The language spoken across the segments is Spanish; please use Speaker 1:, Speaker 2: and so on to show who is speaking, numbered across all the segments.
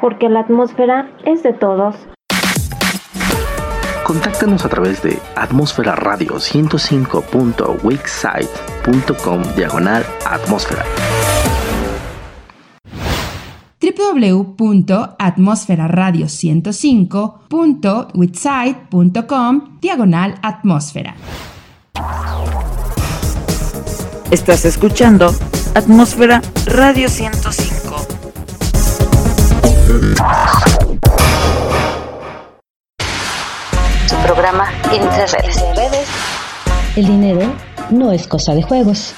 Speaker 1: Porque la atmósfera es de todos.
Speaker 2: Contáctanos a través de atmósfera radio 105.wixsite.com diagonal atmósfera
Speaker 3: www.atmosferaradio105.witsite.com diagonal atmósfera.
Speaker 4: Estás escuchando Atmósfera Radio 105.
Speaker 5: Su programa Entre Redes.
Speaker 6: El dinero no es cosa de juegos.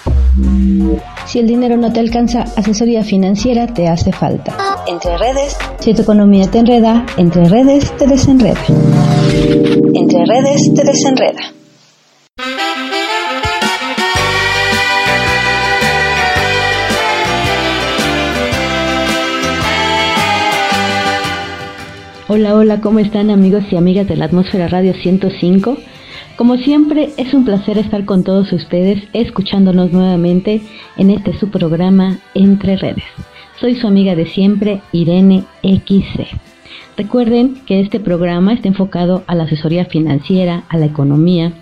Speaker 6: Si el dinero no te alcanza, asesoría financiera te hace falta.
Speaker 5: Entre redes.
Speaker 6: Si tu economía te enreda, entre redes te desenreda.
Speaker 5: Entre redes te desenreda.
Speaker 6: Hola, hola, ¿cómo están amigos y amigas de la Atmósfera Radio 105? Como siempre, es un placer estar con todos ustedes escuchándonos nuevamente en este su programa Entre Redes. Soy su amiga de siempre, Irene XC. Recuerden que este programa está enfocado a la asesoría financiera, a la economía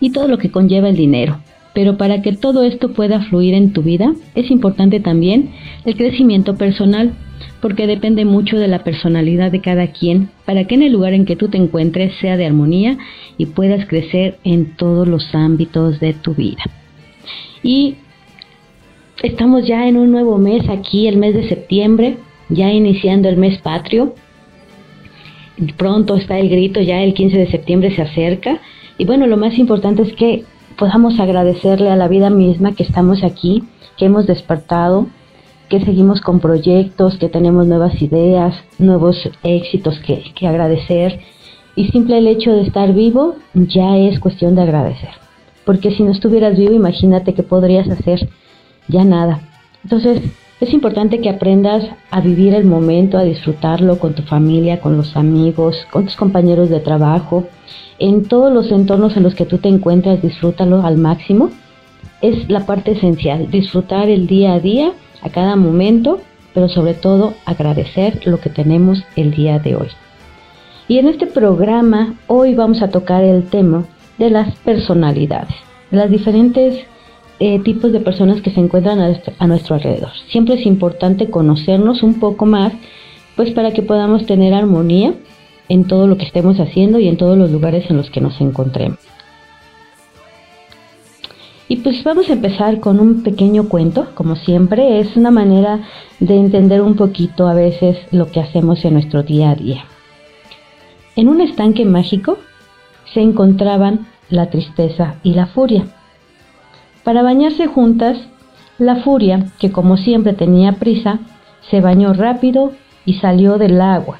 Speaker 6: y todo lo que conlleva el dinero. Pero para que todo esto pueda fluir en tu vida, es importante también el crecimiento personal porque depende mucho de la personalidad de cada quien para que en el lugar en que tú te encuentres sea de armonía y puedas crecer en todos los ámbitos de tu vida. Y estamos ya en un nuevo mes aquí, el mes de septiembre, ya iniciando el mes patrio. Pronto está el grito, ya el 15 de septiembre se acerca. Y bueno, lo más importante es que podamos agradecerle a la vida misma que estamos aquí, que hemos despertado, que seguimos con proyectos, que tenemos nuevas ideas, nuevos éxitos que, que agradecer. Y simple el hecho de estar vivo ya es cuestión de agradecer. Porque si no estuvieras vivo, imagínate que podrías hacer ya nada. Entonces, es importante que aprendas a vivir el momento, a disfrutarlo con tu familia, con los amigos, con tus compañeros de trabajo, en todos los entornos en los que tú te encuentras, disfrútalo al máximo. Es la parte esencial, disfrutar el día a día a cada momento, pero sobre todo agradecer lo que tenemos el día de hoy. Y en este programa hoy vamos a tocar el tema de las personalidades, las diferentes eh, tipos de personas que se encuentran a nuestro alrededor. Siempre es importante conocernos un poco más, pues para que podamos tener armonía en todo lo que estemos haciendo y en todos los lugares en los que nos encontremos. Y pues vamos a empezar con un pequeño cuento, como siempre, es una manera de entender un poquito a veces lo que hacemos en nuestro día a día. En un estanque mágico se encontraban la tristeza y la furia. Para bañarse juntas, la furia, que como siempre tenía prisa, se bañó rápido y salió del agua.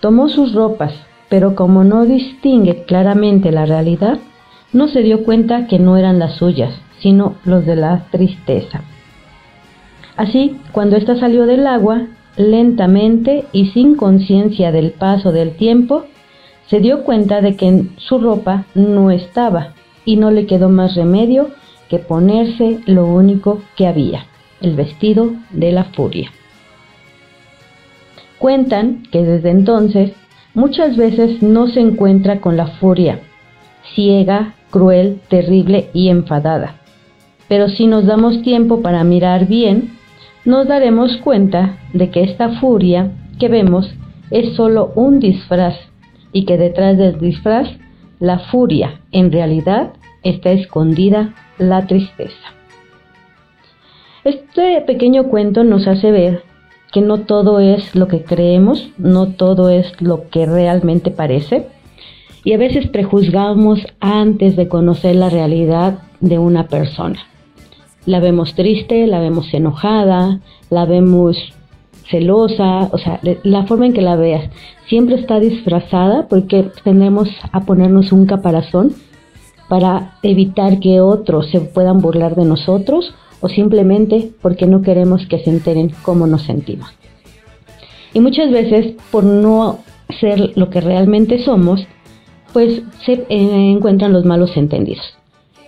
Speaker 6: Tomó sus ropas, pero como no distingue claramente la realidad, no se dio cuenta que no eran las suyas, sino los de la tristeza. Así, cuando ésta salió del agua, lentamente y sin conciencia del paso del tiempo, se dio cuenta de que su ropa no estaba y no le quedó más remedio que ponerse lo único que había, el vestido de la furia. Cuentan que desde entonces muchas veces no se encuentra con la furia, ciega, cruel, terrible y enfadada, pero si nos damos tiempo para mirar bien, nos daremos cuenta de que esta furia que vemos es solo un disfraz y que detrás del disfraz, la furia, en realidad, está escondida la tristeza. Este pequeño cuento nos hace ver que no todo es lo que creemos, no todo es lo que realmente parece, y a veces prejuzgamos antes de conocer la realidad de una persona. La vemos triste, la vemos enojada, la vemos celosa, o sea, la forma en que la veas siempre está disfrazada porque tendemos a ponernos un caparazón para evitar que otros se puedan burlar de nosotros o simplemente porque no queremos que se enteren cómo nos sentimos. Y muchas veces por no ser lo que realmente somos, pues se eh, encuentran los malos entendidos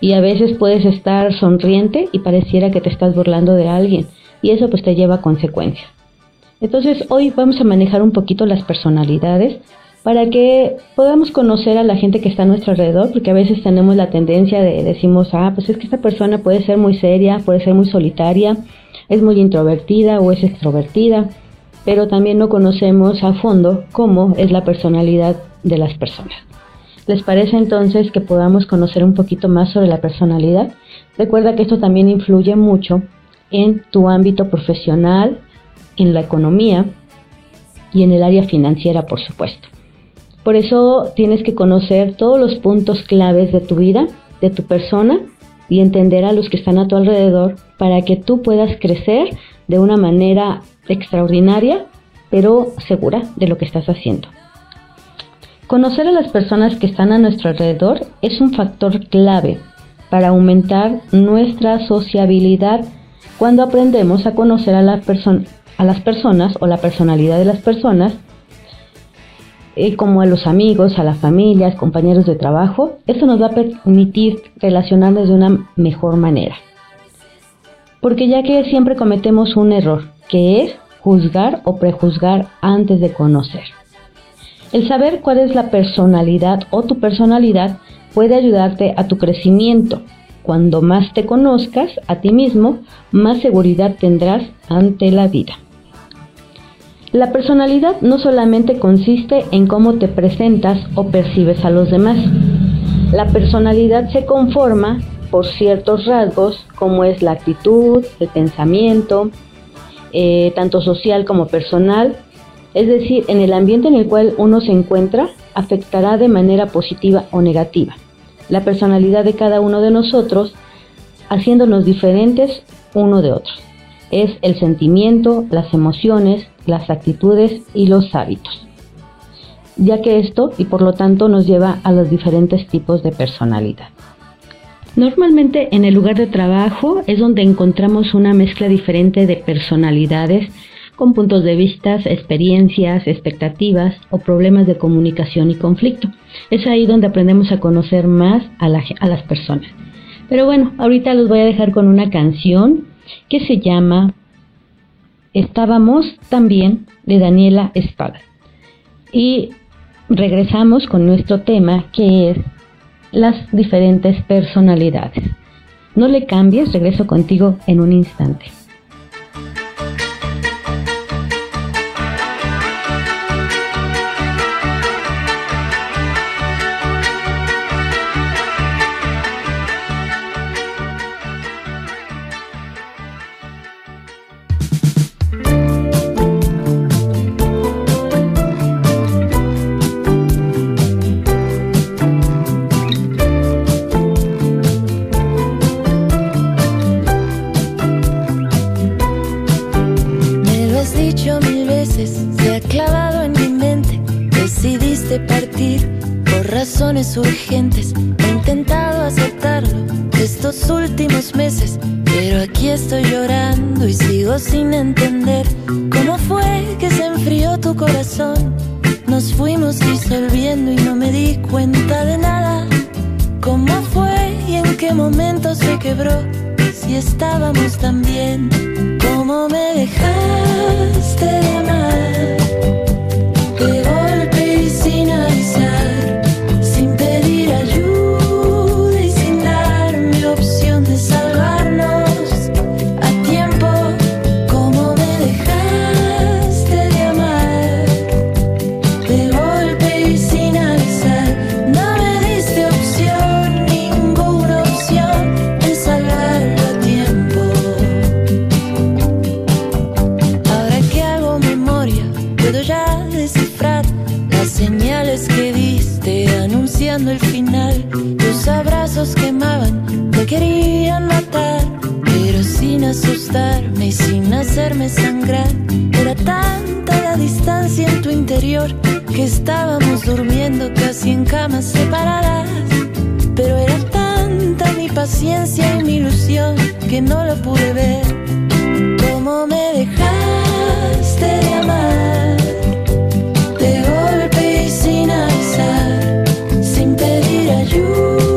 Speaker 6: y a veces puedes estar sonriente y pareciera que te estás burlando de alguien y eso pues te lleva a consecuencias. Entonces hoy vamos a manejar un poquito las personalidades para que podamos conocer a la gente que está a nuestro alrededor, porque a veces tenemos la tendencia de decimos, ah, pues es que esta persona puede ser muy seria, puede ser muy solitaria, es muy introvertida o es extrovertida, pero también no conocemos a fondo cómo es la personalidad de las personas. ¿Les parece entonces que podamos conocer un poquito más sobre la personalidad? Recuerda que esto también influye mucho en tu ámbito profesional, en la economía y en el área financiera, por supuesto. Por eso tienes que conocer todos los puntos claves de tu vida, de tu persona y entender a los que están a tu alrededor para que tú puedas crecer de una manera extraordinaria, pero segura de lo que estás haciendo. Conocer a las personas que están a nuestro alrededor es un factor clave para aumentar nuestra sociabilidad cuando aprendemos a conocer a, a las personas o la personalidad de las personas eh, como a los amigos, a las familias, compañeros de trabajo, eso nos va a permitir relacionarnos de una mejor manera. Porque ya que siempre cometemos un error, que es juzgar o prejuzgar antes de conocer. El saber cuál es la personalidad o tu personalidad puede ayudarte a tu crecimiento. Cuando más te conozcas a ti mismo, más seguridad tendrás ante la vida. La personalidad no solamente consiste en cómo te presentas o percibes a los demás. La personalidad se conforma por ciertos rasgos como es la actitud, el pensamiento, eh, tanto social como personal. Es decir, en el ambiente en el cual uno se encuentra afectará de manera positiva o negativa la personalidad de cada uno de nosotros haciéndonos diferentes uno de otros es el sentimiento, las emociones, las actitudes y los hábitos, ya que esto y por lo tanto nos lleva a los diferentes tipos de personalidad. Normalmente en el lugar de trabajo es donde encontramos una mezcla diferente de personalidades con puntos de vista, experiencias, expectativas o problemas de comunicación y conflicto. Es ahí donde aprendemos a conocer más a, a las personas. Pero bueno, ahorita los voy a dejar con una canción que se llama Estábamos también de Daniela Espada. Y regresamos con nuestro tema que es las diferentes personalidades. No le cambies, regreso contigo en un instante.
Speaker 7: Que estábamos durmiendo casi en camas separadas. Pero era tanta mi paciencia y mi ilusión que no lo pude ver. ¿Cómo me dejaste de amar? De golpe y sin avisar, sin pedir ayuda.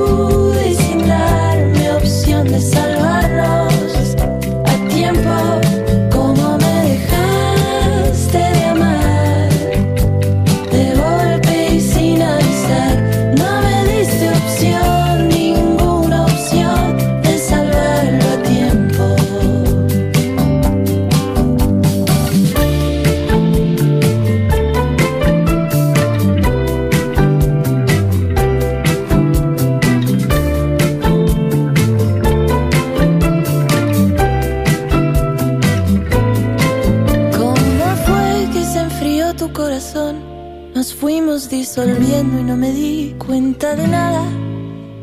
Speaker 7: Y no me di cuenta de nada.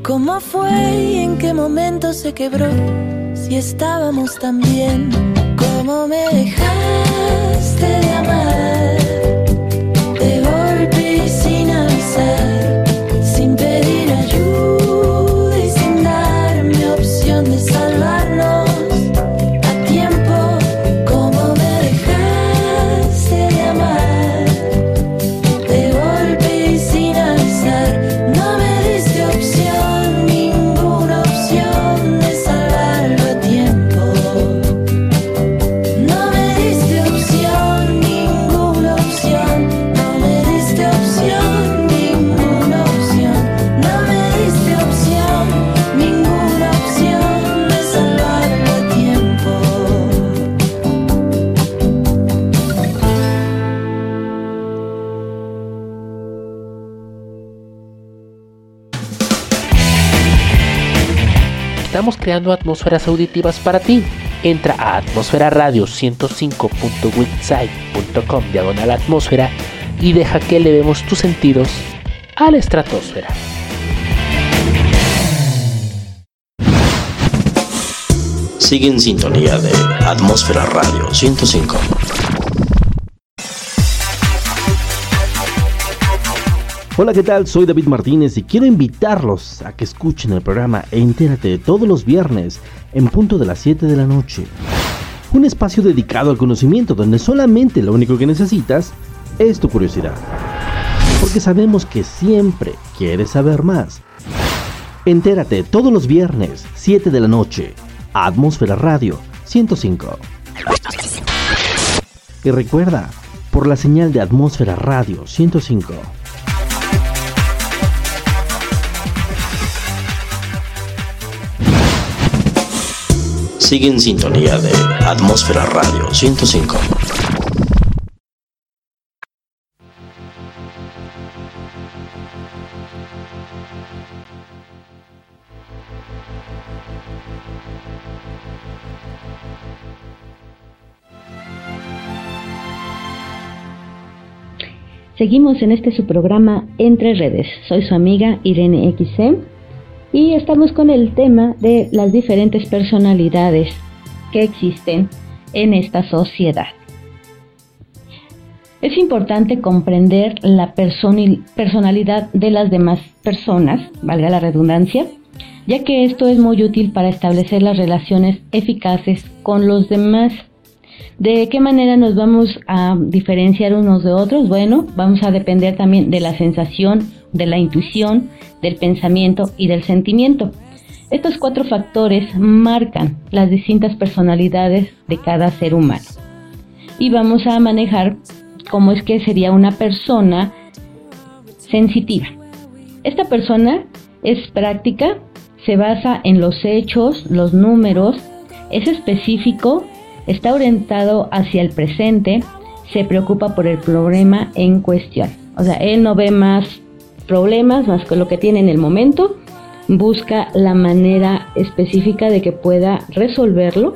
Speaker 7: ¿Cómo fue y en qué momento se quebró? Si estábamos tan bien, ¿cómo me dejaste de amar?
Speaker 8: Estamos creando atmósferas auditivas para ti. Entra a atmosferaradio 105.witsite.com diagonal atmósfera y deja que elevemos tus sentidos a la estratosfera.
Speaker 2: Sigue en sintonía de Atmósfera Radio 105. Hola, ¿qué tal? Soy David Martínez y quiero invitarlos a que escuchen el programa Entérate todos los viernes en punto de las 7 de la noche. Un espacio dedicado al conocimiento donde solamente lo único que necesitas es tu curiosidad. Porque sabemos que siempre quieres saber más. Entérate todos los viernes, 7 de la noche, Atmósfera Radio 105. Y recuerda, por la señal de Atmósfera Radio 105. Sigue en sintonía de Atmósfera Radio 105.
Speaker 6: Seguimos en este su programa Entre Redes. Soy su amiga Irene XC y estamos con el tema de las diferentes personalidades que existen en esta sociedad. Es importante comprender la personalidad de las demás personas, valga la redundancia, ya que esto es muy útil para establecer las relaciones eficaces con los demás. ¿De qué manera nos vamos a diferenciar unos de otros? Bueno, vamos a depender también de la sensación, de la intuición, del pensamiento y del sentimiento. Estos cuatro factores marcan las distintas personalidades de cada ser humano. Y vamos a manejar cómo es que sería una persona sensitiva. Esta persona es práctica, se basa en los hechos, los números, es específico, está orientado hacia el presente, se preocupa por el problema en cuestión. O sea, él no ve más problemas más que lo que tiene en el momento, busca la manera específica de que pueda resolverlo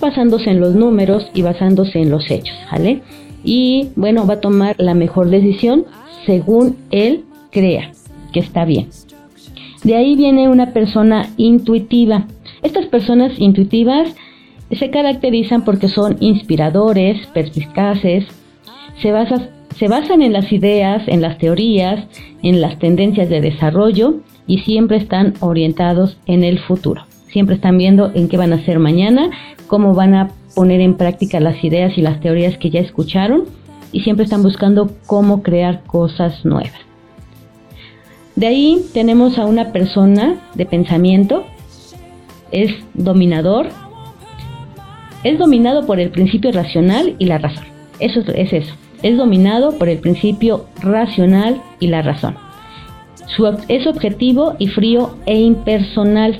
Speaker 6: basándose en los números y basándose en los hechos, ¿vale? Y bueno, va a tomar la mejor decisión según él crea que está bien. De ahí viene una persona intuitiva. Estas personas intuitivas se caracterizan porque son inspiradores, perspicaces, se, basa- se basan en las ideas, en las teorías, en las tendencias de desarrollo y siempre están orientados en el futuro. Siempre están viendo en qué van a hacer mañana, cómo van a poner en práctica las ideas y las teorías que ya escucharon y siempre están buscando cómo crear cosas nuevas. De ahí tenemos a una persona de pensamiento, es dominador, es dominado por el principio racional y la razón. Eso es, es eso, es dominado por el principio racional y la razón. Es objetivo y frío e impersonal.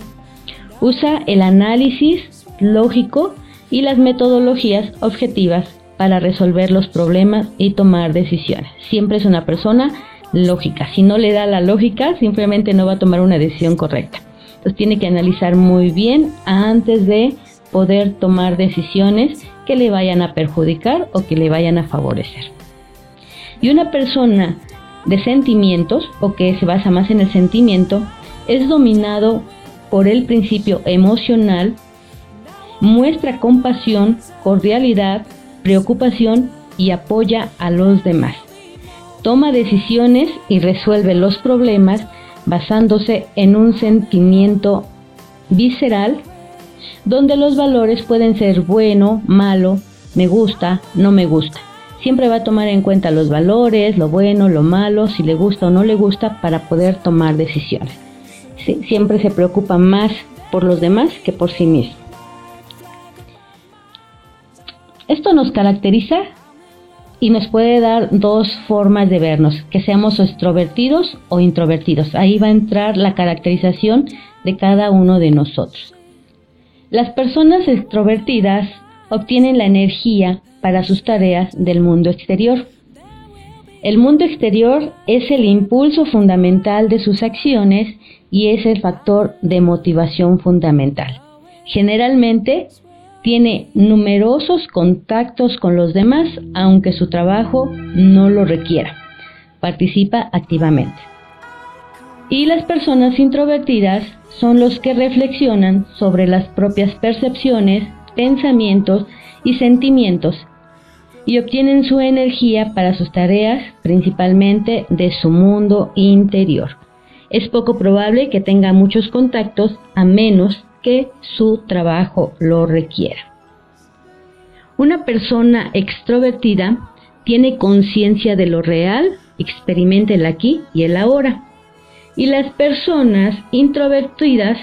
Speaker 6: Usa el análisis lógico y las metodologías objetivas para resolver los problemas y tomar decisiones. Siempre es una persona lógica. Si no le da la lógica, simplemente no va a tomar una decisión correcta. Entonces tiene que analizar muy bien antes de poder tomar decisiones que le vayan a perjudicar o que le vayan a favorecer. Y una persona de sentimientos o que se basa más en el sentimiento es dominado por el principio emocional, muestra compasión, cordialidad, preocupación y apoya a los demás. Toma decisiones y resuelve los problemas basándose en un sentimiento visceral donde los valores pueden ser bueno, malo, me gusta, no me gusta. Siempre va a tomar en cuenta los valores, lo bueno, lo malo, si le gusta o no le gusta para poder tomar decisiones. siempre se preocupa más por los demás que por sí mismo. Esto nos caracteriza y nos puede dar dos formas de vernos, que seamos extrovertidos o introvertidos. Ahí va a entrar la caracterización de cada uno de nosotros. Las personas extrovertidas obtienen la energía para sus tareas del mundo exterior. El mundo exterior es el impulso fundamental de sus acciones y es el factor de motivación fundamental. Generalmente tiene numerosos contactos con los demás, aunque su trabajo no lo requiera. Participa activamente. Y las personas introvertidas son los que reflexionan sobre las propias percepciones, pensamientos y sentimientos y obtienen su energía para sus tareas principalmente de su mundo interior. Es poco probable que tenga muchos contactos a menos que su trabajo lo requiera. Una persona extrovertida tiene conciencia de lo real, experimenta el aquí y el ahora. Y las personas introvertidas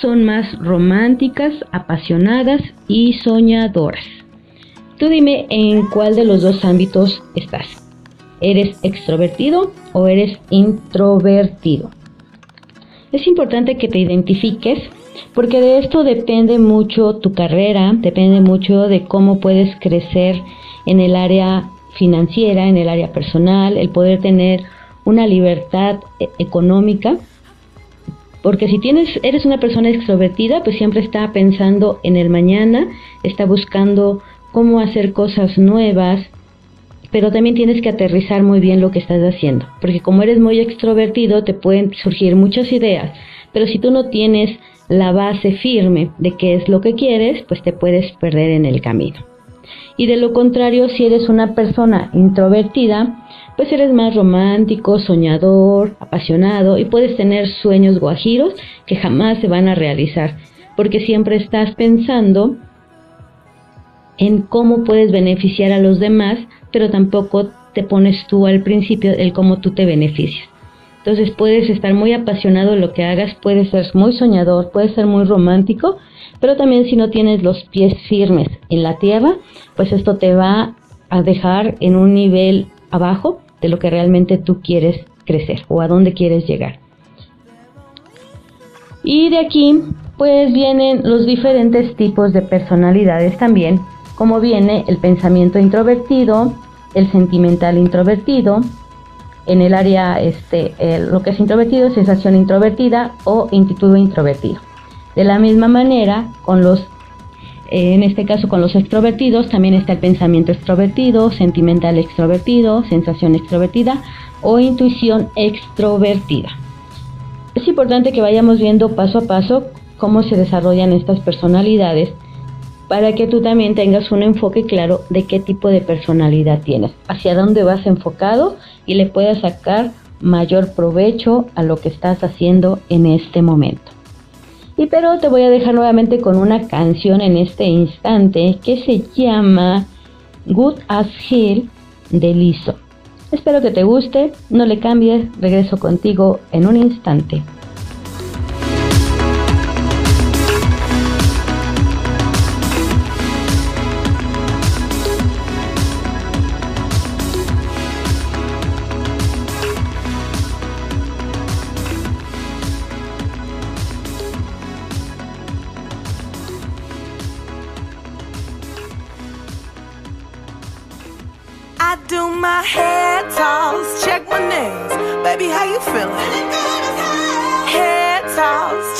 Speaker 6: son más románticas, apasionadas y soñadoras. Tú dime en cuál de los dos ámbitos estás. ¿Eres extrovertido o eres introvertido? Es importante que te identifiques porque de esto depende mucho tu carrera, depende mucho de cómo puedes crecer en el área financiera, en el área personal, el poder tener una libertad e-, económica. Porque si tienes, eres una persona extrovertida, pues siempre está pensando en el mañana, está buscando cómo hacer cosas nuevas, pero también tienes que aterrizar muy bien lo que estás haciendo, porque como eres muy extrovertido te pueden surgir muchas ideas, pero si tú no tienes la base firme de qué es lo que quieres, pues te puedes perder en el camino. Y de lo contrario, si eres una persona introvertida, pues eres más romántico, soñador, apasionado y puedes tener sueños guajiros que jamás se van a realizar, porque siempre estás pensando en cómo puedes beneficiar a los demás, pero tampoco te pones tú al principio el cómo tú te beneficias. Entonces puedes estar muy apasionado en lo que hagas, puedes ser muy soñador, puedes ser muy romántico, pero también si no tienes los pies firmes en la tierra, pues esto te va a dejar en un nivel abajo de lo que realmente tú quieres crecer o a dónde quieres llegar. Y de aquí pues vienen los diferentes tipos de personalidades también, como viene el pensamiento introvertido, el sentimental introvertido, en el área, este, lo que es introvertido, sensación introvertida o intitudo introvertido. De la misma manera, con los, eh, en este caso con los extrovertidos, también está el pensamiento extrovertido, sentimental extrovertido, sensación extrovertida o intuición extrovertida. Es importante que vayamos viendo paso a paso cómo se desarrollan estas personalidades para que tú también tengas un enfoque claro de qué tipo de personalidad tienes, hacia dónde vas enfocado y le puedas sacar mayor provecho a lo que estás haciendo en este momento. Y pero te voy a dejar nuevamente con una canción en este instante que se llama Good as Hill de Liso. Espero que te guste, no le cambies, regreso contigo en un instante.
Speaker 9: You feeling? Head toss,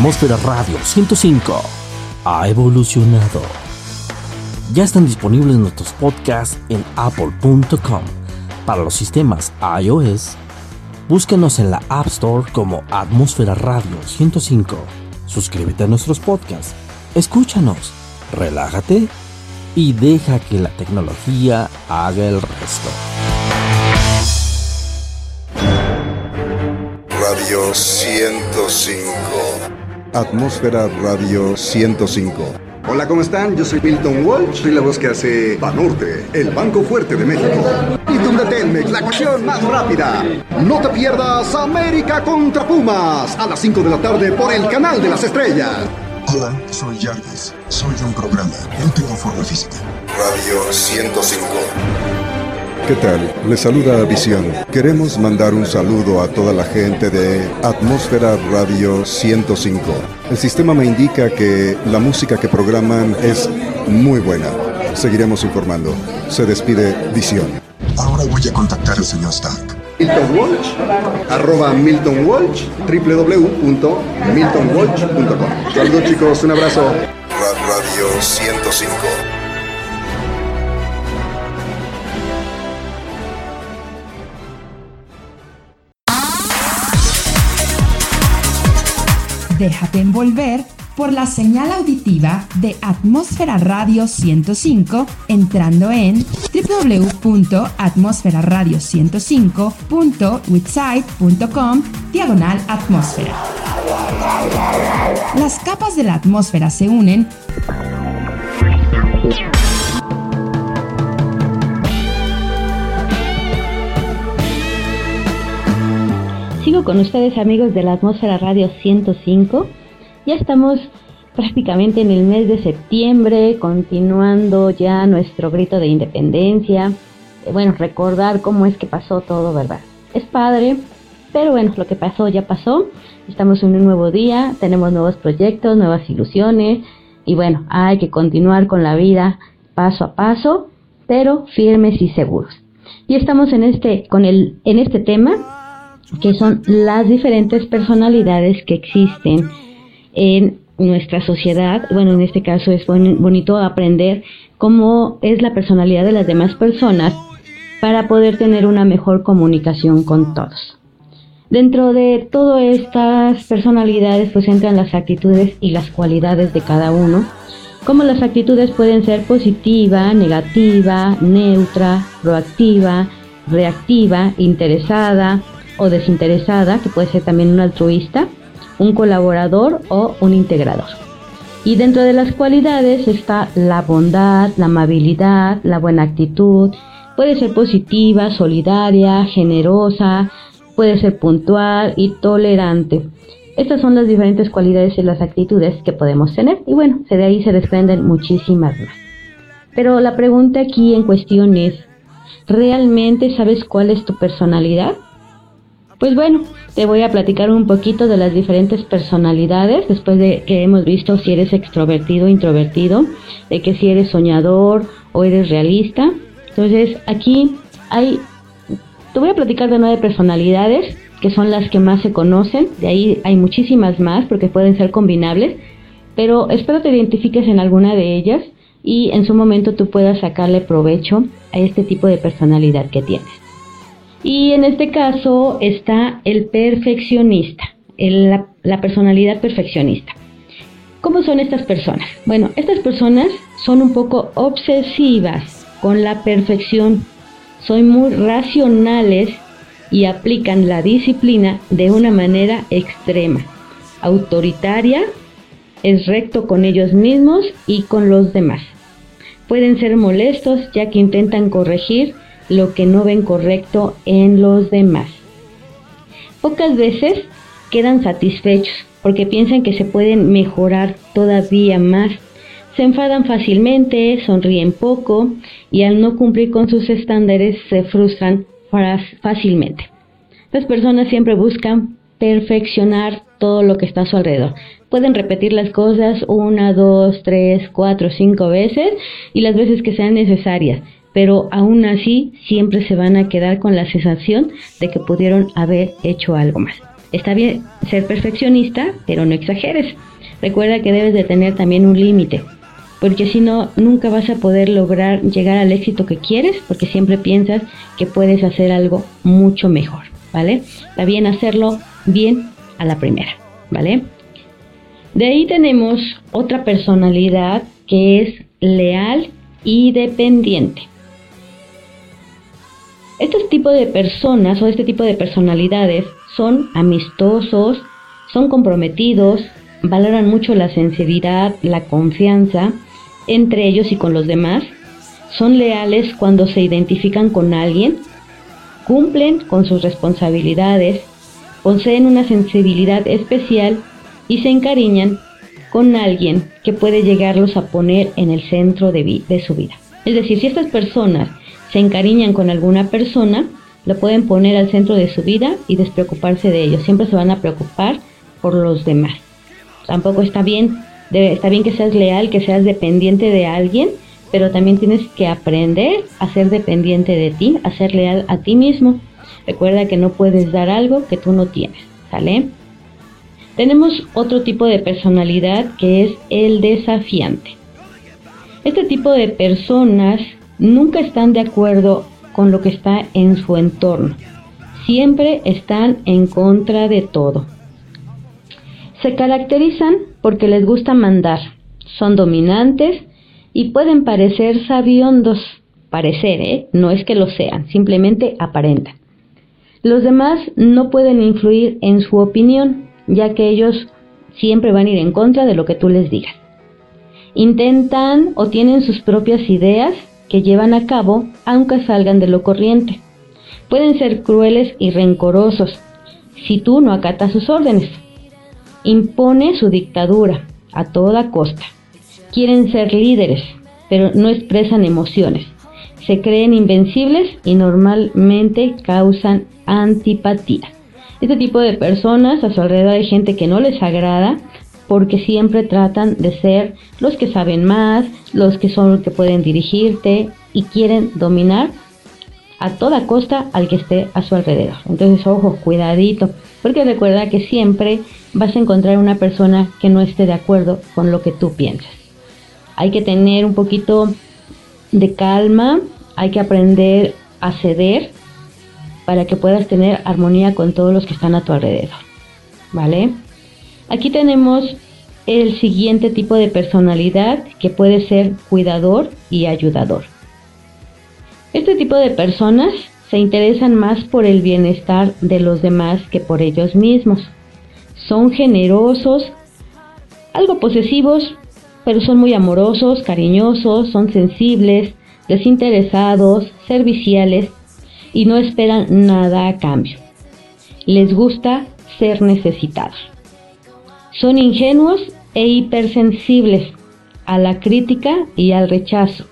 Speaker 2: Atmósfera Radio 105 ha evolucionado. Ya están disponibles nuestros podcasts en apple.com. Para los sistemas iOS, búscanos en la App Store como Atmósfera Radio 105. Suscríbete a nuestros podcasts, escúchanos, relájate y deja que la tecnología haga el resto.
Speaker 10: Radio 105. Atmósfera Radio 105.
Speaker 11: Hola, ¿cómo están? Yo soy Milton Walsh, soy la voz que hace Banorte, el Banco Fuerte de México. Y Telmex, la cuestión más rápida. No te pierdas América contra Pumas a las 5 de la tarde por el canal de las estrellas.
Speaker 10: Hola, soy Jarvis. Soy un programa. No tengo forma física. Radio 105. ¿Qué tal? Les saluda Visión. Queremos mandar un saludo a toda la gente de Atmósfera Radio 105. El sistema me indica que la música que programan es muy buena. Seguiremos informando. Se despide Visión. Ahora voy a contactar al señor Stark.
Speaker 11: Milton Walsh, arroba Milton Walsh, www.miltonwalsh.com. Saludos chicos, un abrazo.
Speaker 10: Ra- Radio 105.
Speaker 3: Déjate envolver por la señal auditiva de Atmósfera Radio 105 entrando en www.atmosferaradio105.witsite.com diagonal atmósfera. Las capas de la atmósfera se unen
Speaker 6: Con ustedes amigos de la Atmósfera Radio 105. Ya estamos prácticamente en el mes de septiembre, continuando ya nuestro grito de independencia. Eh, Bueno, recordar cómo es que pasó todo, ¿verdad? Es padre, pero bueno, lo que pasó ya pasó. Estamos en un nuevo día, tenemos nuevos proyectos, nuevas ilusiones y bueno, hay que continuar con la vida paso a paso, pero firmes y seguros. Y estamos en este con el en este tema que son las diferentes personalidades que existen en nuestra sociedad. Bueno, en este caso es boni- bonito aprender cómo es la personalidad de las demás personas para poder tener una mejor comunicación con todos. Dentro de todas estas personalidades pues entran las actitudes y las cualidades de cada uno como las actitudes pueden ser positiva, negativa, neutra, proactiva, reactiva, interesada o desinteresada, que puede ser también un altruista, un colaborador o un integrador. Y dentro de las cualidades está la bondad, la amabilidad, la buena actitud, puede ser positiva, solidaria, generosa, puede ser puntual y tolerante. Estas son las diferentes cualidades y las actitudes que podemos tener y bueno, de ahí se desprenden muchísimas más. Pero la pregunta aquí en cuestión es, ¿realmente sabes cuál es tu personalidad? Pues bueno, te voy a platicar un poquito de las diferentes personalidades después de que hemos visto si eres extrovertido o introvertido, de que si eres soñador o eres realista. Entonces aquí hay, te voy a platicar de nueve personalidades que son las que más se conocen, de ahí hay muchísimas más porque pueden ser combinables, pero espero te identifiques en alguna de ellas y en su momento tú puedas sacarle provecho a este tipo de personalidad que tienes. Y en este caso está el perfeccionista, la, personalidad perfeccionista. ¿Cómo son estas personas? Bueno, estas personas son un poco obsesivas con la perfección, son muy racionales y aplican la disciplina de una manera extrema, autoritaria, es recto con ellos mismos y con los demás. Pueden ser molestos ya que intentan corregir lo que no ven correcto en los demás. Pocas veces quedan satisfechos porque piensan que se pueden mejorar todavía más. Se enfadan fácilmente, sonríen poco y al no cumplir con sus estándares se frustran fácilmente. Las personas siempre buscan perfeccionar todo lo que está a su alrededor. Pueden repetir las cosas una, dos, tres, cuatro, cinco veces y las veces que sean necesarias, pero aún así siempre se van a quedar con la sensación de que pudieron haber hecho algo más. Está bien ser perfeccionista, pero no exageres. Recuerda que debes de tener también un límite, porque si no, nunca vas a poder lograr llegar al éxito que quieres, porque siempre piensas que puedes hacer algo mucho mejor, ¿vale? Está bien hacerlo bien a la primera, ¿vale? De ahí tenemos otra personalidad que es leal y dependiente. Este tipo de personas o este tipo de personalidades son amistosos, son comprometidos, valoran mucho la sinceridad, la confianza entre ellos y con los demás, son leales cuando se identifican con alguien, cumplen con sus responsabilidades, poseen una sensibilidad especial y se encariñan con alguien que puede llegarlos a poner en el centro de, de su vida. Es decir, si estas personas se encariñan con alguna persona, lo pueden poner al centro de su vida y despreocuparse de ellos. Siempre se van a preocupar por los demás. Tampoco está bien, está bien que seas leal, que seas dependiente de alguien, pero también tienes que aprender a ser dependiente de ti, a ser leal a ti mismo. Recuerda que no puedes dar algo que tú no tienes, ¿sale? Tenemos otro tipo de personalidad que es el desafiante. Este tipo de personas nunca están de acuerdo con lo que está en su entorno. Siempre están en contra de todo. Se caracterizan porque les gusta mandar, son dominantes y pueden parecer sabiondos. Parecer, ¿eh? No es que lo sean, simplemente aparentan. Los demás no pueden influir en su opinión, ya que ellos siempre van a ir en contra de lo que tú les digas. Intentan o tienen sus propias ideas que llevan a cabo aunque salgan de lo corriente. Pueden ser crueles y rencorosos si tú no acatas sus órdenes. Impone su dictadura a toda costa. Quieren ser líderes, pero no expresan emociones. Se creen invencibles y normalmente causan antipatía. Este tipo de personas a su alrededor hay gente que no les agrada porque siempre tratan de ser los que saben más, los que son los que pueden dirigirte y quieren dominar a toda costa al que esté a su alrededor. Entonces, ojo, cuidadito, porque recuerda que siempre vas a encontrar una persona que no esté de acuerdo con lo que tú piensas. Hay que tener un poquito de calma, hay que aprender a ceder para que puedas tener armonía con todos los que están a tu alrededor. ¿Vale? Aquí tenemos el siguiente tipo de personalidad que puede ser cuidador y ayudador. Este tipo de personas se interesan más por el bienestar de los demás que por ellos mismos. Son generosos, algo posesivos, pero son muy amorosos, cariñosos, son sensibles, desinteresados, serviciales y no esperan nada a cambio. Les gusta ser necesitados. Son ingenuos e hipersensibles a la crítica y al rechazo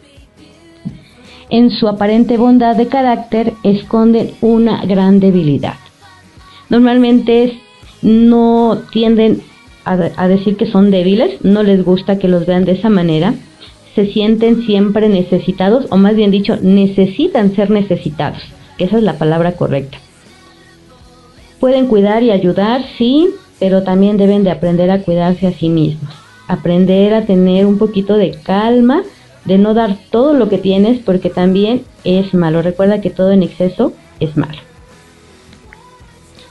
Speaker 6: en su aparente bondad de carácter esconden una gran debilidad. Normalmente no tienden a, decir que son débiles, no les gusta que los vean de esa manera, se sienten siempre necesitados, o más bien dicho, necesitan ser necesitados, esa es la palabra correcta. Pueden cuidar y ayudar, sí, pero también deben de aprender a cuidarse a sí mismos, aprender a tener un poquito de calma, de no dar todo lo que tienes porque también es malo. Recuerda que todo en exceso es malo.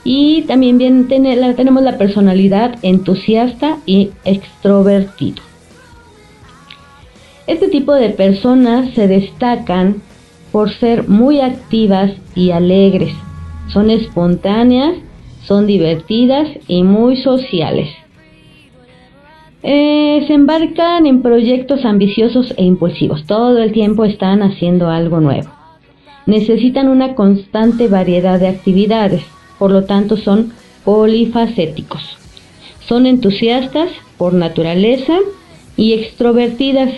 Speaker 6: Y también bien tenemos la personalidad entusiasta y extrovertido. Este tipo de personas se destacan por ser muy activas y alegres. Son espontáneas, son divertidas y muy sociales. Eh, se embarcan en proyectos ambiciosos e impulsivos. Todo el tiempo están haciendo algo nuevo. Necesitan una constante variedad de actividades, por lo tanto son polifacéticos. Son entusiastas por naturaleza y extrovertidas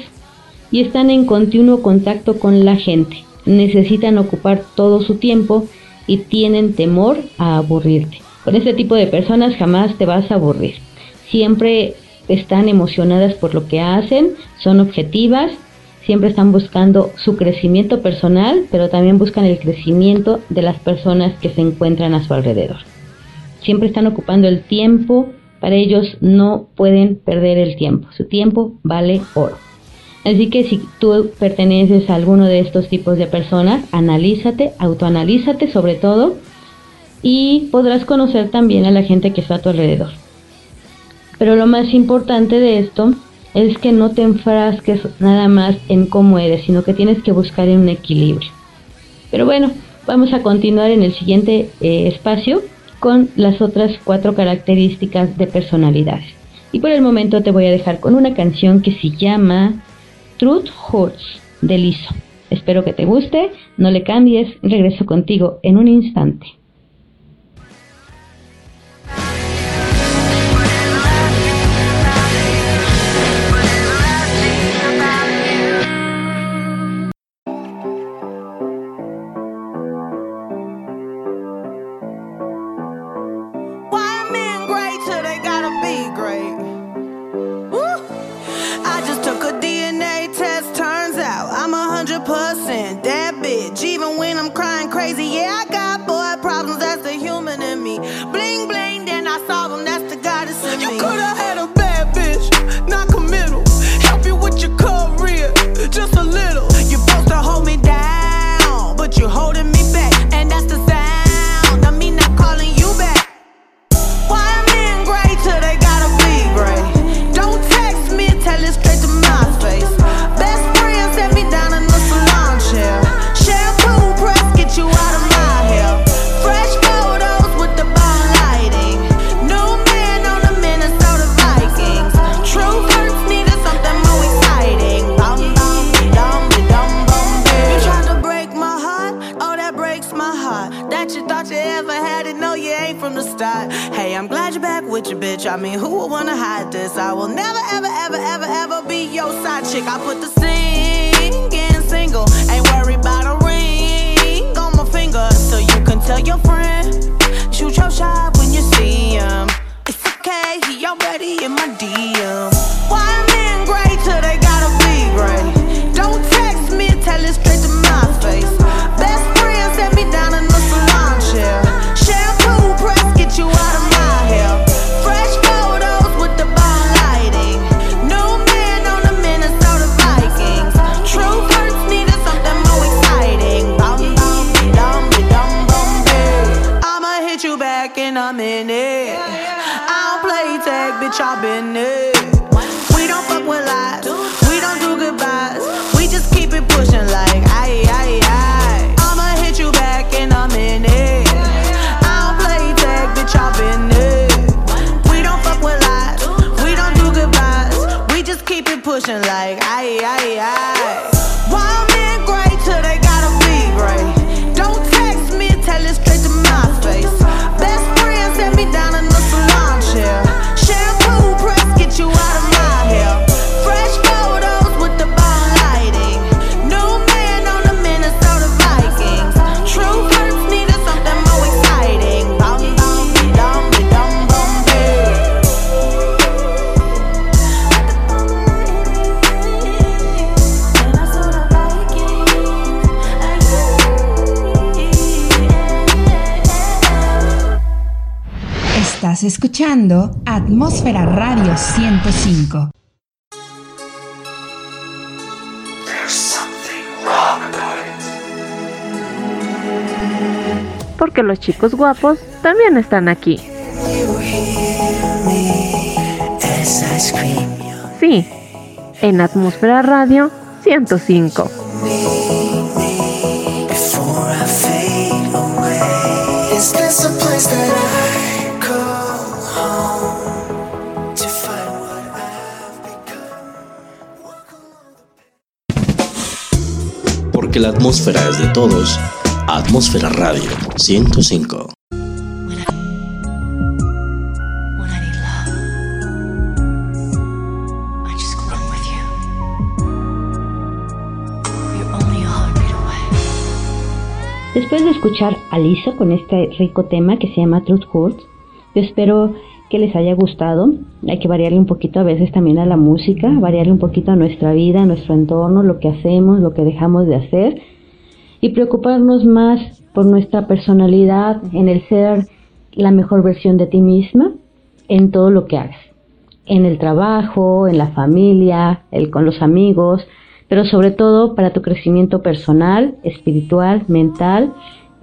Speaker 6: y están en continuo contacto con la gente. Necesitan ocupar todo su tiempo y tienen temor a aburrirte. Con este tipo de personas jamás te vas a aburrir. Siempre están emocionadas por lo que hacen, son objetivas, siempre están buscando su crecimiento personal, pero también buscan el crecimiento de las personas que se encuentran a su alrededor. Siempre están ocupando el tiempo, para ellos no pueden perder el tiempo, su tiempo vale oro. Así que si tú perteneces a alguno de estos tipos de personas, analízate, autoanalízate sobre todo y podrás conocer también a la gente que está a tu alrededor. Pero lo más importante de esto es que no te enfrasques nada más en cómo eres, sino que tienes que buscar un equilibrio. Pero bueno, vamos a continuar en el siguiente eh, espacio con las otras cuatro características de personalidades. Y por el momento te voy a dejar con una canción que se llama Truth Hurts de Liso. Espero que te guste, no le cambies, regreso contigo en un instante.
Speaker 3: Escuchando Atmósfera Radio 105.
Speaker 1: Porque los chicos guapos también están aquí. Sí, en Atmósfera Radio 105.
Speaker 2: La atmósfera es de todos. Atmósfera Radio 105.
Speaker 6: Después de escuchar a Lisa con este rico tema que se llama Truth Hurts, yo espero que les haya gustado. Hay que variarle un poquito a veces también a la música, variarle un poquito a nuestra vida, a nuestro entorno, lo que hacemos, lo que dejamos de hacer y preocuparnos más por nuestra personalidad, en el ser la mejor versión de ti misma en todo lo que hagas, en el trabajo, en la familia, el, con los amigos, pero sobre todo para tu crecimiento personal, espiritual, mental,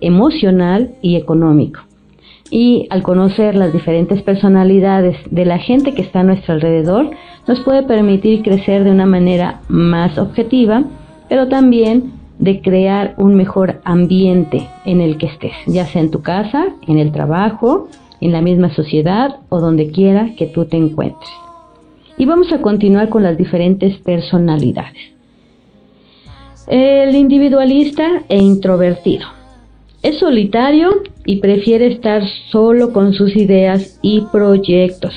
Speaker 6: emocional y económico. Y al conocer las diferentes personalidades de la gente que está a nuestro alrededor, nos puede permitir crecer de una manera más objetiva, pero también de crear un mejor ambiente en el que estés, ya sea en tu casa, en el trabajo, en la misma sociedad o donde quiera que tú te encuentres. Y vamos a continuar con las diferentes personalidades. El individualista e introvertido. Es solitario y prefiere estar solo con sus ideas y proyectos.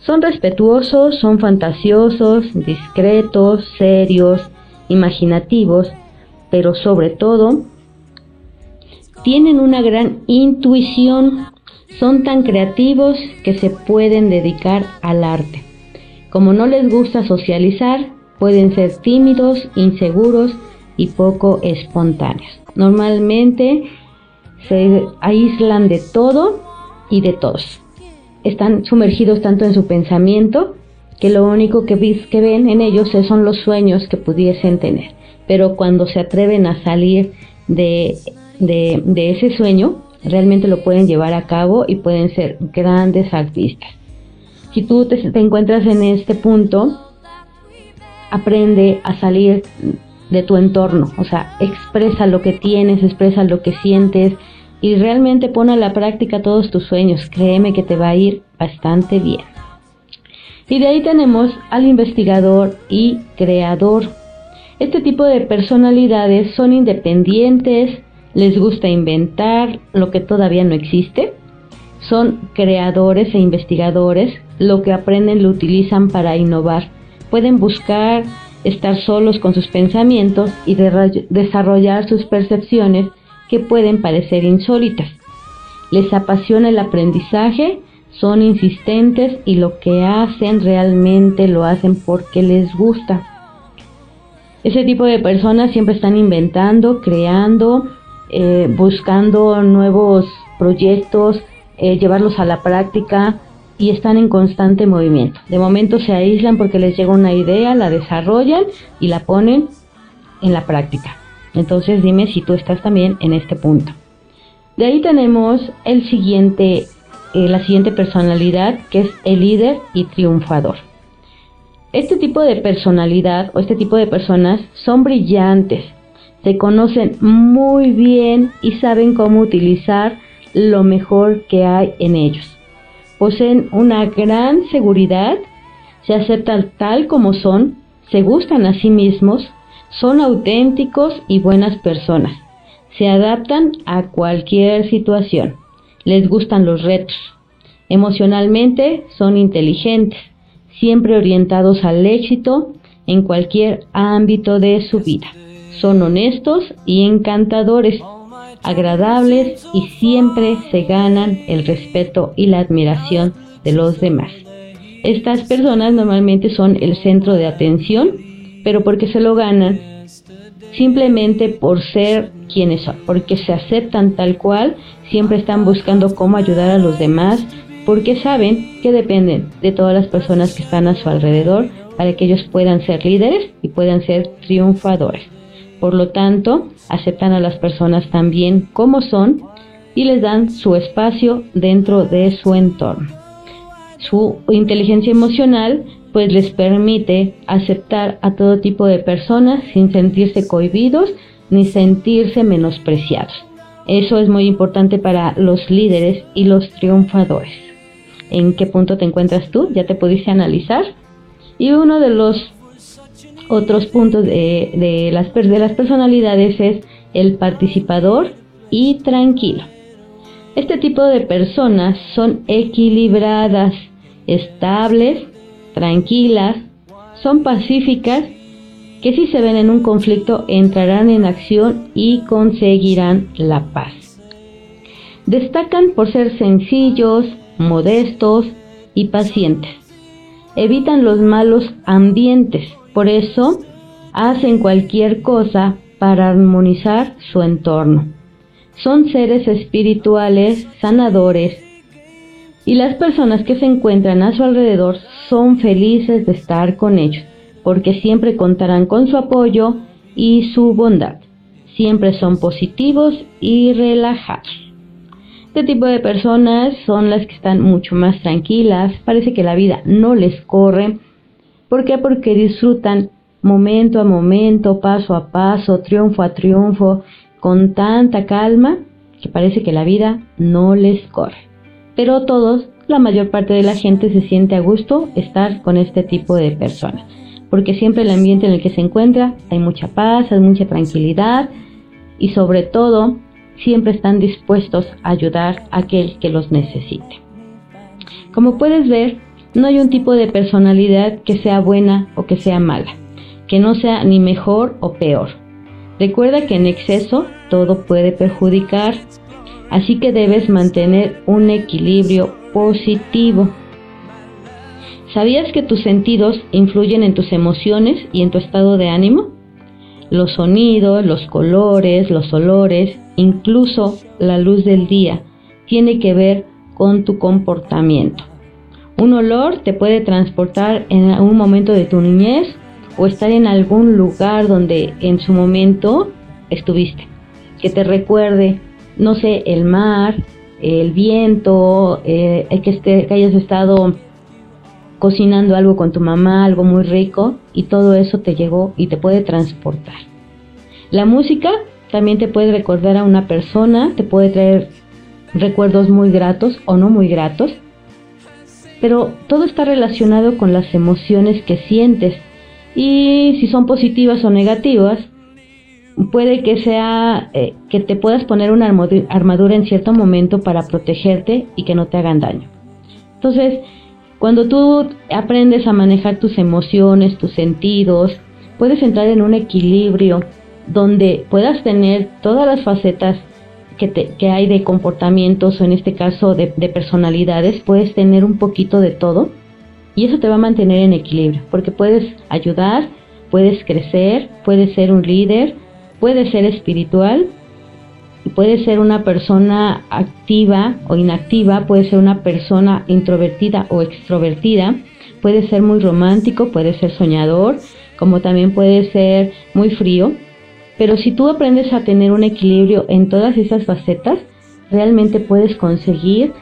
Speaker 6: Son respetuosos, son fantasiosos, discretos, serios, imaginativos, pero sobre todo tienen una gran intuición, son tan creativos que se pueden dedicar al arte. Como no les gusta socializar, pueden ser tímidos, inseguros y poco espontáneos. Normalmente se aíslan de todo y de todos. Están sumergidos tanto en su pensamiento que lo único que, que ven en ellos son los sueños que pudiesen tener. Pero cuando se atreven a salir de, de ese sueño, realmente lo pueden llevar a cabo y pueden ser grandes artistas. Si tú te, te encuentras en este punto, aprende a salir de tu entorno, o sea, expresa lo que tienes, expresa lo que sientes y realmente pon a la práctica todos tus sueños, créeme que te va a ir bastante bien. Y de ahí tenemos al investigador y creador. Este tipo de personalidades son independientes, les gusta inventar lo que todavía no existe, son creadores e investigadores, lo que aprenden lo utilizan para innovar. Pueden buscar estar solos con sus pensamientos y desarrollar sus percepciones que pueden parecer insólitas. Les apasiona el aprendizaje, son insistentes y lo que hacen realmente lo hacen porque les gusta. Ese tipo de personas siempre están inventando, creando, eh, buscando nuevos proyectos, eh, llevarlos a la práctica, y están en constante movimiento. De momento se aíslan porque les llega una idea, la desarrollan y la ponen en la práctica. Entonces dime si tú estás también en este punto. De ahí tenemos el siguiente, eh, la siguiente personalidad que es el líder y triunfador. Este tipo de personalidad o este tipo de personas son brillantes, se conocen muy bien y saben cómo utilizar lo mejor que hay en ellos poseen una gran seguridad, se aceptan tal como son, se gustan a sí mismos, son auténticos y buenas personas, se adaptan a cualquier situación, les gustan los retos, emocionalmente son inteligentes, siempre orientados al éxito en cualquier ámbito de su vida, son honestos y encantadores, agradables y siempre se ganan el respeto y la admiración de los demás. Estas personas normalmente son el centro de atención, pero porque se lo ganan simplemente por ser quienes son, porque se aceptan tal cual, siempre están buscando cómo ayudar a los demás, porque saben que dependen de todas las personas que están a su alrededor para que ellos puedan ser líderes y puedan ser triunfadores. Por lo tanto, aceptan a las personas también como son y les dan su espacio dentro de su entorno. Su inteligencia emocional pues les permite aceptar a todo tipo de personas sin sentirse cohibidos ni sentirse menospreciados. Eso es muy importante para los líderes y los triunfadores. ¿En qué punto te encuentras tú? ¿Ya te pudiste analizar? Y uno de los otros puntos de, las, de las personalidades es el participador y tranquilo. Este tipo de personas son equilibradas, estables, tranquilas, son pacíficas, que si se ven en un conflicto entrarán en acción y conseguirán la paz. Destacan por ser sencillos, modestos y pacientes. Evitan los malos ambientes, por eso hacen cualquier cosa para armonizar su entorno. Son seres espirituales, sanadores, y las personas que se encuentran a su alrededor son felices de estar con ellos, porque siempre contarán con su apoyo y su bondad. Siempre son positivos y relajados. Este tipo de personas son las que están mucho más tranquilas, parece que la vida no les corre. ¿Por qué? Porque disfrutan momento a momento, paso a paso, triunfo a triunfo, con tanta calma que parece que la vida no les corre pero todos, la mayor parte de la gente se siente a gusto estar con este tipo de personas, porque siempre el ambiente en el que se encuentra hay mucha paz, hay mucha tranquilidad y sobre todo siempre están dispuestos a ayudar a aquel que los necesite. Como puedes ver, no hay un tipo de personalidad que sea buena o que sea mala, que no sea ni mejor o peor. Recuerda que en exceso todo puede perjudicar así que debes mantener un equilibrio positivo. ¿Sabías que tus sentidos influyen en tus emociones y en tu estado de ánimo? Los sonidos, los colores, los olores, incluso la luz del día, tiene que ver con tu comportamiento. Un olor te puede transportar en un momento de tu niñez o estar en algún lugar donde en su momento estuviste, que te recuerde no sé, el mar, el viento, eh, que, que hayas estado cocinando algo con tu mamá, algo muy rico, y todo eso te llegó y te puede transportar. La música también te puede recordar a una persona, te puede traer recuerdos muy gratos o no muy gratos, pero todo está relacionado con las emociones que sientes y si son positivas o negativas, puede que sea eh, que te puedas poner una armadura en cierto momento para protegerte y que no te hagan daño. Entonces, cuando tú aprendes a manejar tus emociones, tus sentidos, puedes entrar en un equilibrio donde puedas tener todas las facetas que, hay de comportamientos o en este caso de, de personalidades, puedes tener un poquito de todo y eso te va a mantener en equilibrio porque puedes ayudar, puedes crecer, puedes ser un líder, puede ser espiritual, puede ser una persona activa o inactiva, puede ser una persona introvertida o extrovertida, puede ser muy romántico, puede ser soñador, como también puede ser muy frío. Pero si tú aprendes a tener un equilibrio en todas esas facetas, realmente puedes conseguir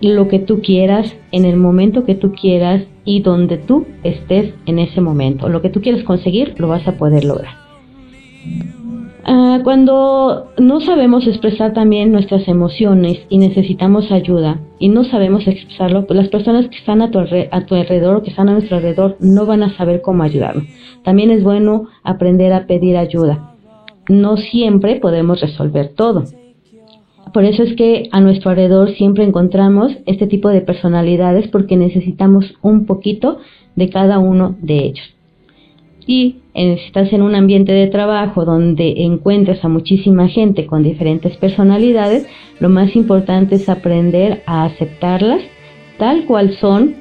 Speaker 6: lo que tú quieras en el momento que tú quieras y donde tú estés en ese momento. Lo que tú quieres conseguir lo vas a poder lograr. Ah, cuando no sabemos expresar también nuestras emociones y necesitamos ayuda y no sabemos expresarlo, pues las personas que están a tu, a tu alrededor o que están a nuestro alrededor no van a saber cómo ayudarnos. También es bueno aprender a pedir ayuda. No siempre podemos resolver todo. Por eso es que a nuestro alrededor siempre encontramos este tipo de personalidades porque necesitamos un poquito de cada uno de ellos. Y estás en un ambiente de trabajo donde encuentras a muchísima gente con diferentes personalidades, lo más importante es aprender a aceptarlas tal cual son,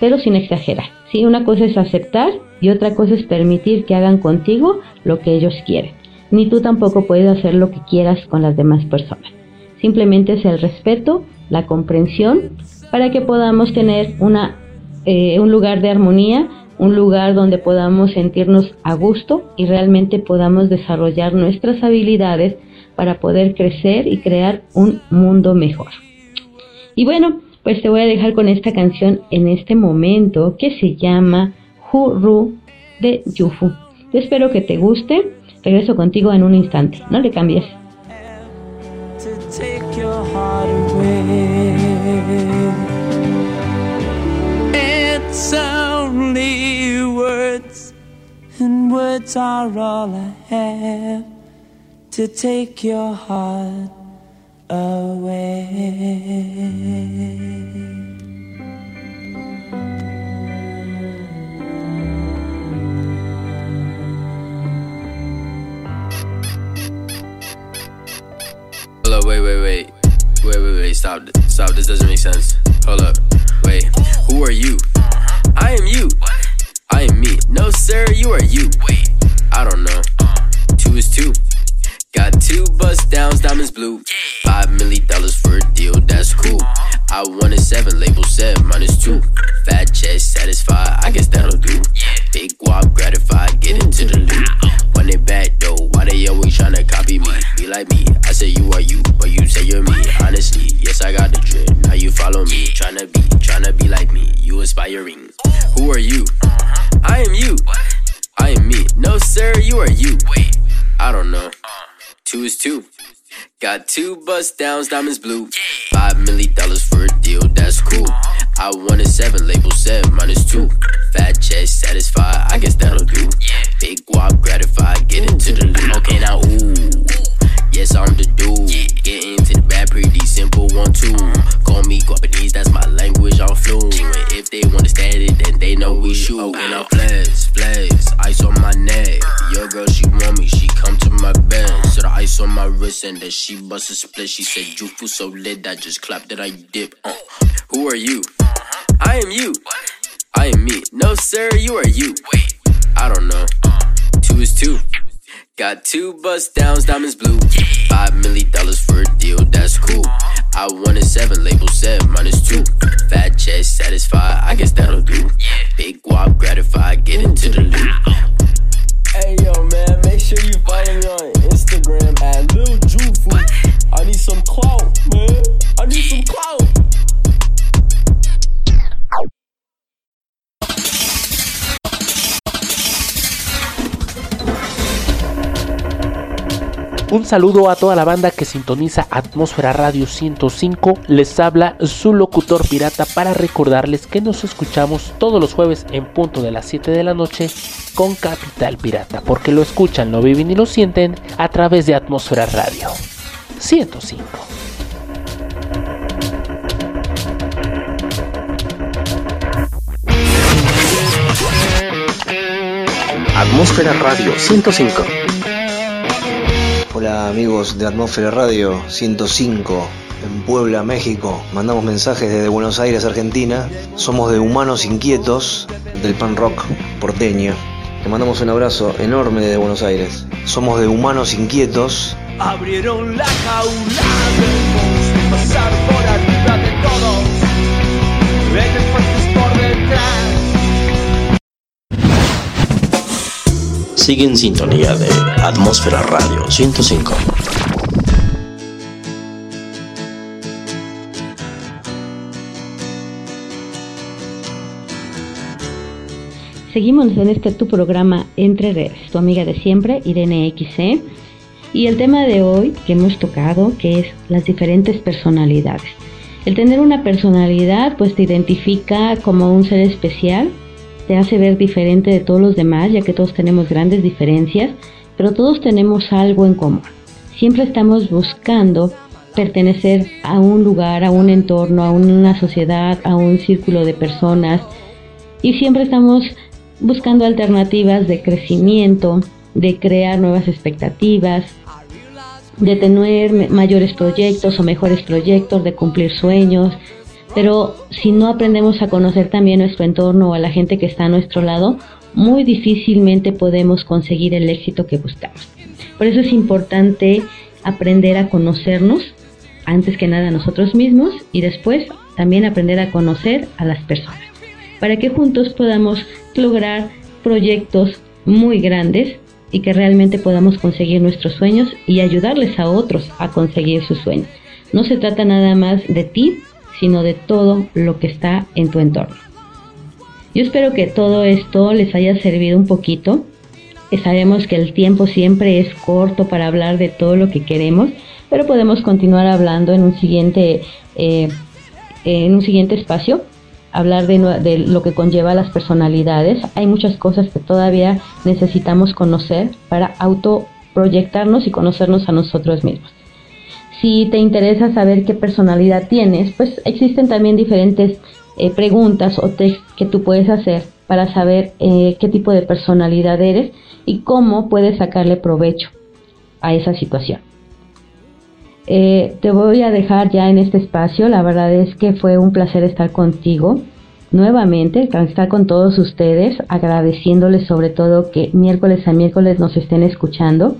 Speaker 6: pero sin exagerar. ¿sí? Una cosa es aceptar y otra cosa es permitir que hagan contigo lo que ellos quieren. Ni tú tampoco puedes hacer lo que quieras con las demás personas. Simplemente es el respeto, la comprensión para que podamos tener una, eh, un lugar de armonía, un lugar donde podamos sentirnos a gusto y realmente podamos desarrollar nuestras habilidades para poder crecer y crear un mundo mejor. Y bueno, pues te voy a dejar con esta canción en este momento que se llama Huru de Yufu. Espero que te guste. Regreso contigo en un instante. No le cambies.
Speaker 12: It's only words, and words are all I have to take your heart away.
Speaker 13: Up, wait, wait, wait. Wait, wait, wait, stop. Stop, this doesn't make sense. Hold up, wait. Who are you? I am you. I am me. No, sir, you are you. Wait, I don't know. Two is two. Got two bust downs, diamonds blue. Five million dollars for a deal, that's cool. I wanted seven, label said minus two. Fat chest satisfied, I guess that'll do. Big guap gratified, get into the loop. When they back though, why they always tryna copy me? Be like me, I say you are you, but you say you're me. Honestly, yes, I got the drip. Now you follow me, tryna be, tryna be like me. You aspiring. Who are you? Uh-huh. I am you. I am me. No, sir, you are you. Wait, I don't know. Two is two. Got two bust downs, diamonds blue. Five million dollars for a deal, that's cool. Uh-huh. I wanted seven, label said minus two. Fat chest satisfied, I guess that'll do. Big guap gratified, get into the loop. Okay, now ooh. Yes, I'm the dude. Get into the bad, pretty simple one, two. Call me Guapanese, that's my language, I'm fluent. If they wanna stand it, then they know we shoot. Okay, now flex, flex, ice on my neck. Your girl, she want me, she come to my bed. So the ice on my wrist, and then she bust a split. She said, You feel so lit, I just clapped that I dip. Uh. Who are you? I am you. I am me. No, sir, you are you. I don't know. Two is two. Got two bust downs, diamonds blue. Five million dollars for a deal, that's cool. I wanted seven, label said minus two. Fat chest satisfied, I guess that'll do. Big guap gratified, get into the loop.
Speaker 14: Hey yo, man, make sure you follow me on Instagram at Lil Jufu. I need some clout, man. I need some clout.
Speaker 8: Un saludo a toda la banda que sintoniza Atmósfera Radio 105. Les habla su locutor pirata para recordarles que nos escuchamos todos los jueves en punto de las 7 de la noche con Capital Pirata, porque lo escuchan, lo viven y lo sienten a través de Atmósfera Radio 105.
Speaker 15: Atmósfera Radio 105.
Speaker 16: Hola amigos de Atmósfera Radio 105 en Puebla, México. Mandamos mensajes desde Buenos Aires, Argentina. Somos de Humanos Inquietos del pan rock porteño. Te mandamos un abrazo enorme desde Buenos Aires. Somos de Humanos Inquietos.
Speaker 12: Abrieron la jaula pasar por arriba de todos. Por detrás.
Speaker 15: Sigue en sintonía de Atmósfera Radio 105.
Speaker 6: Seguimos en este tu programa Entre Redes, tu amiga de siempre, Irene XC. Y el tema de hoy que hemos tocado, que es las diferentes personalidades. El tener una personalidad pues te identifica como un ser especial, te hace ver diferente de todos los demás, ya que todos tenemos grandes diferencias, pero todos tenemos algo en común. Siempre estamos buscando pertenecer a un lugar, a un entorno, a una sociedad, a un círculo de personas y siempre estamos buscando alternativas de crecimiento, de crear nuevas expectativas, de tener mayores proyectos o mejores proyectos, de cumplir sueños, pero si no aprendemos a conocer también nuestro entorno o a la gente que está a nuestro lado, muy difícilmente podemos conseguir el éxito que buscamos. Por eso es importante aprender a conocernos, antes que nada nosotros mismos, y después también aprender a conocer a las personas, para que juntos podamos lograr proyectos muy grandes y que realmente podamos conseguir nuestros sueños y ayudarles a otros a conseguir sus sueños. No se trata nada más de ti, sino de todo lo que está en tu entorno. Yo espero que todo esto les haya servido un poquito. Sabemos que el tiempo siempre es corto para hablar de todo lo que queremos, pero podemos continuar hablando en un siguiente, eh, en un siguiente espacio, hablar de, de lo que conlleva las personalidades. Hay muchas cosas que todavía necesitamos conocer para autoproyectarnos y conocernos a nosotros mismos. Si te interesa saber qué personalidad tienes, pues existen también diferentes eh, preguntas o test que tú puedes hacer para saber eh, qué tipo de personalidad eres y cómo puedes sacarle provecho a esa situación. Eh, te voy a dejar ya en este espacio. La verdad es que fue un placer estar contigo nuevamente, estar con todos ustedes, agradeciéndoles sobre todo que miércoles a miércoles nos estén escuchando.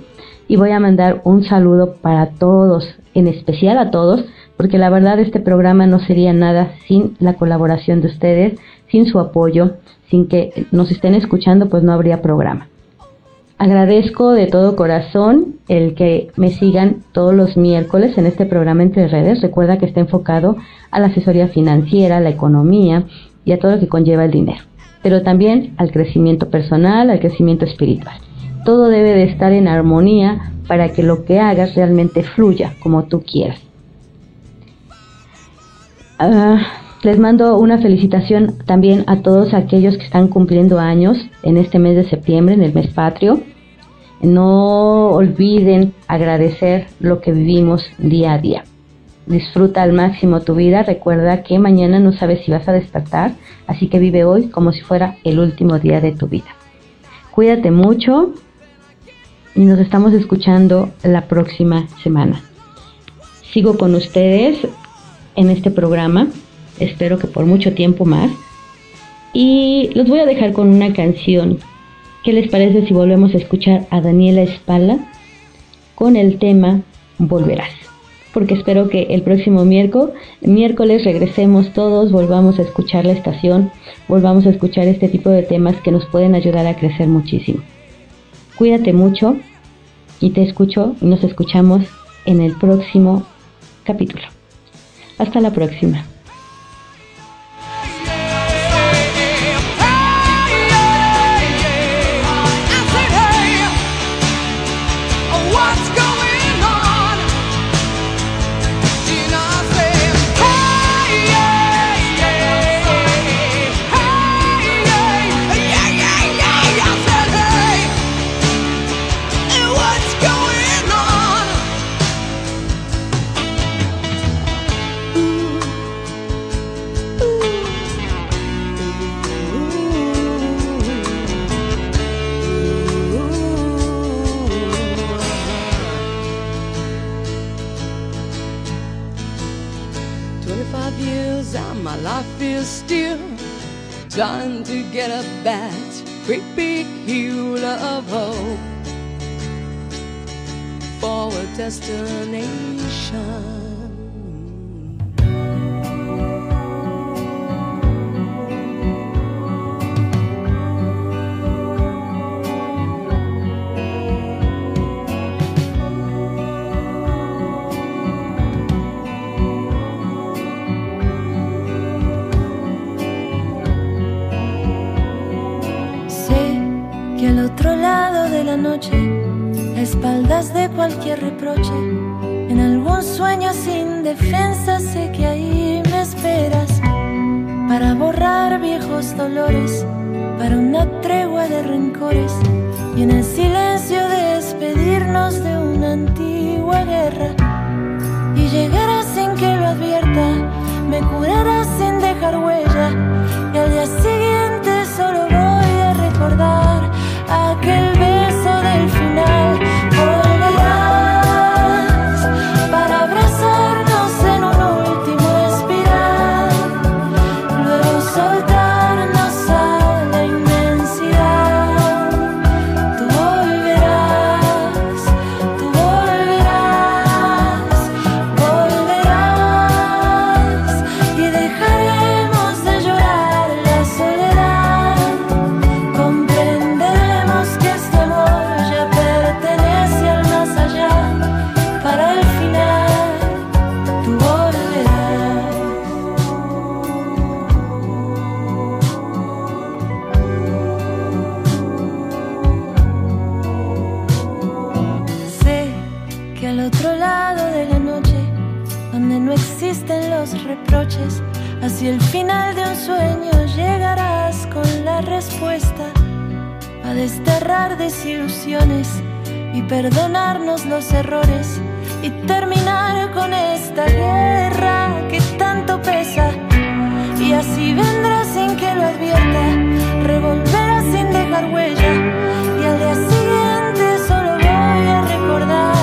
Speaker 6: Y voy a mandar un saludo para todos, en especial a todos, porque la verdad este programa no sería nada sin la colaboración de ustedes, sin su apoyo, sin que nos estén escuchando, pues no habría programa. Agradezco de todo corazón el que me sigan todos los miércoles en este programa entre redes. Recuerda que está enfocado a la asesoría financiera, a la economía y a todo lo que conlleva el dinero, pero también al crecimiento personal, al crecimiento espiritual. Todo debe de estar en armonía para que lo que hagas realmente fluya como tú quieras. Ah, les mando una felicitación también a todos aquellos que están cumpliendo años en este mes de septiembre, en el mes patrio. No olviden agradecer lo que vivimos día a día. Disfruta al máximo tu vida. Recuerda que mañana no sabes si vas a despertar, así que vive hoy como si fuera el último día de tu vida. Cuídate mucho y nos estamos escuchando la próxima semana. Sigo con ustedes en este programa, espero que por mucho tiempo más. Y los voy a dejar con una canción. ¿Qué les parece si volvemos a escuchar a Daniela Espala con el tema Volverás? Porque espero que el próximo miércoles, miércoles regresemos todos, volvamos a escuchar la estación, volvamos a escuchar este tipo de temas que nos pueden ayudar a crecer muchísimo. Cuídate mucho y te escucho y nos escuchamos en el próximo capítulo. Hasta la próxima.
Speaker 17: Trying to get up that great big hill of hope for a destination.
Speaker 7: Cualquier reproche, en algún sueño sin defensa sé que ahí me esperas. Para borrar viejos dolores, para una tregua de rencores. Y en el silencio despedirnos de una antigua guerra. Y llegarás sin que lo advierta, me curarás sin dejar huella. Y al día siguiente de un sueño llegarás con la respuesta a desterrar desilusiones y perdonarnos los errores y terminar con esta guerra que tanto pesa. Y así vendrá sin que lo advierta, revolverá sin dejar huella y al día siguiente solo voy a recordar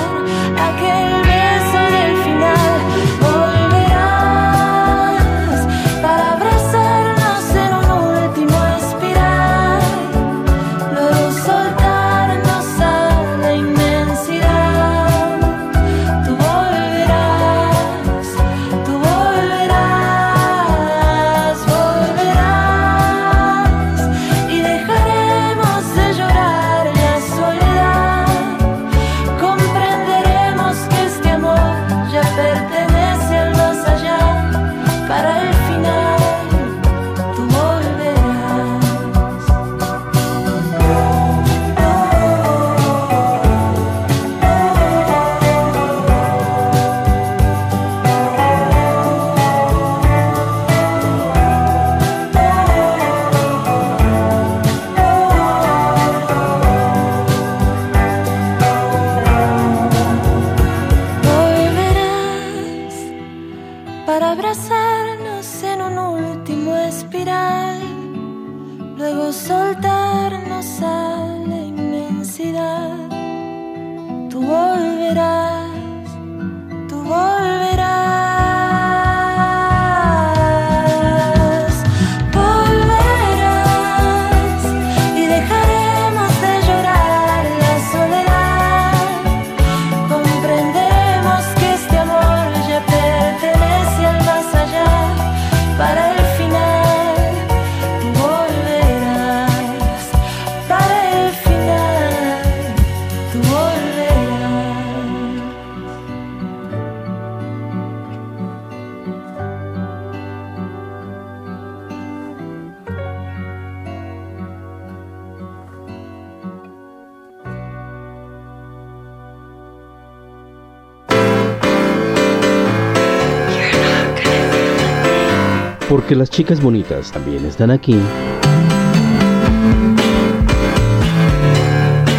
Speaker 2: Las chicas bonitas también están aquí.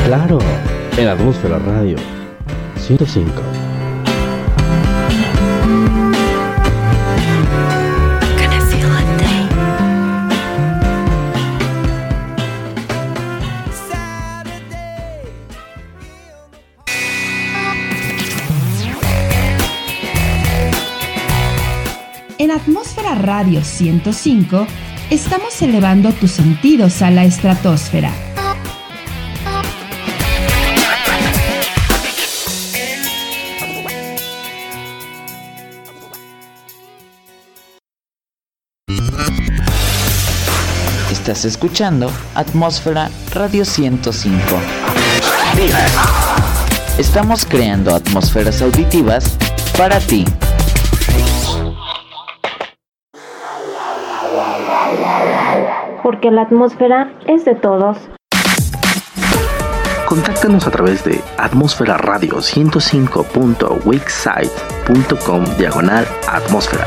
Speaker 2: Claro, en Atmósfera Radio 105.
Speaker 3: Radio 105 estamos elevando tus sentidos a la estratosfera.
Speaker 4: Estás escuchando Atmósfera Radio 105. Estamos creando atmósferas auditivas para ti.
Speaker 1: Porque la atmósfera es de todos.
Speaker 15: Contáctanos a través de atmósfera radio 105.wixsite.com diagonal atmósfera.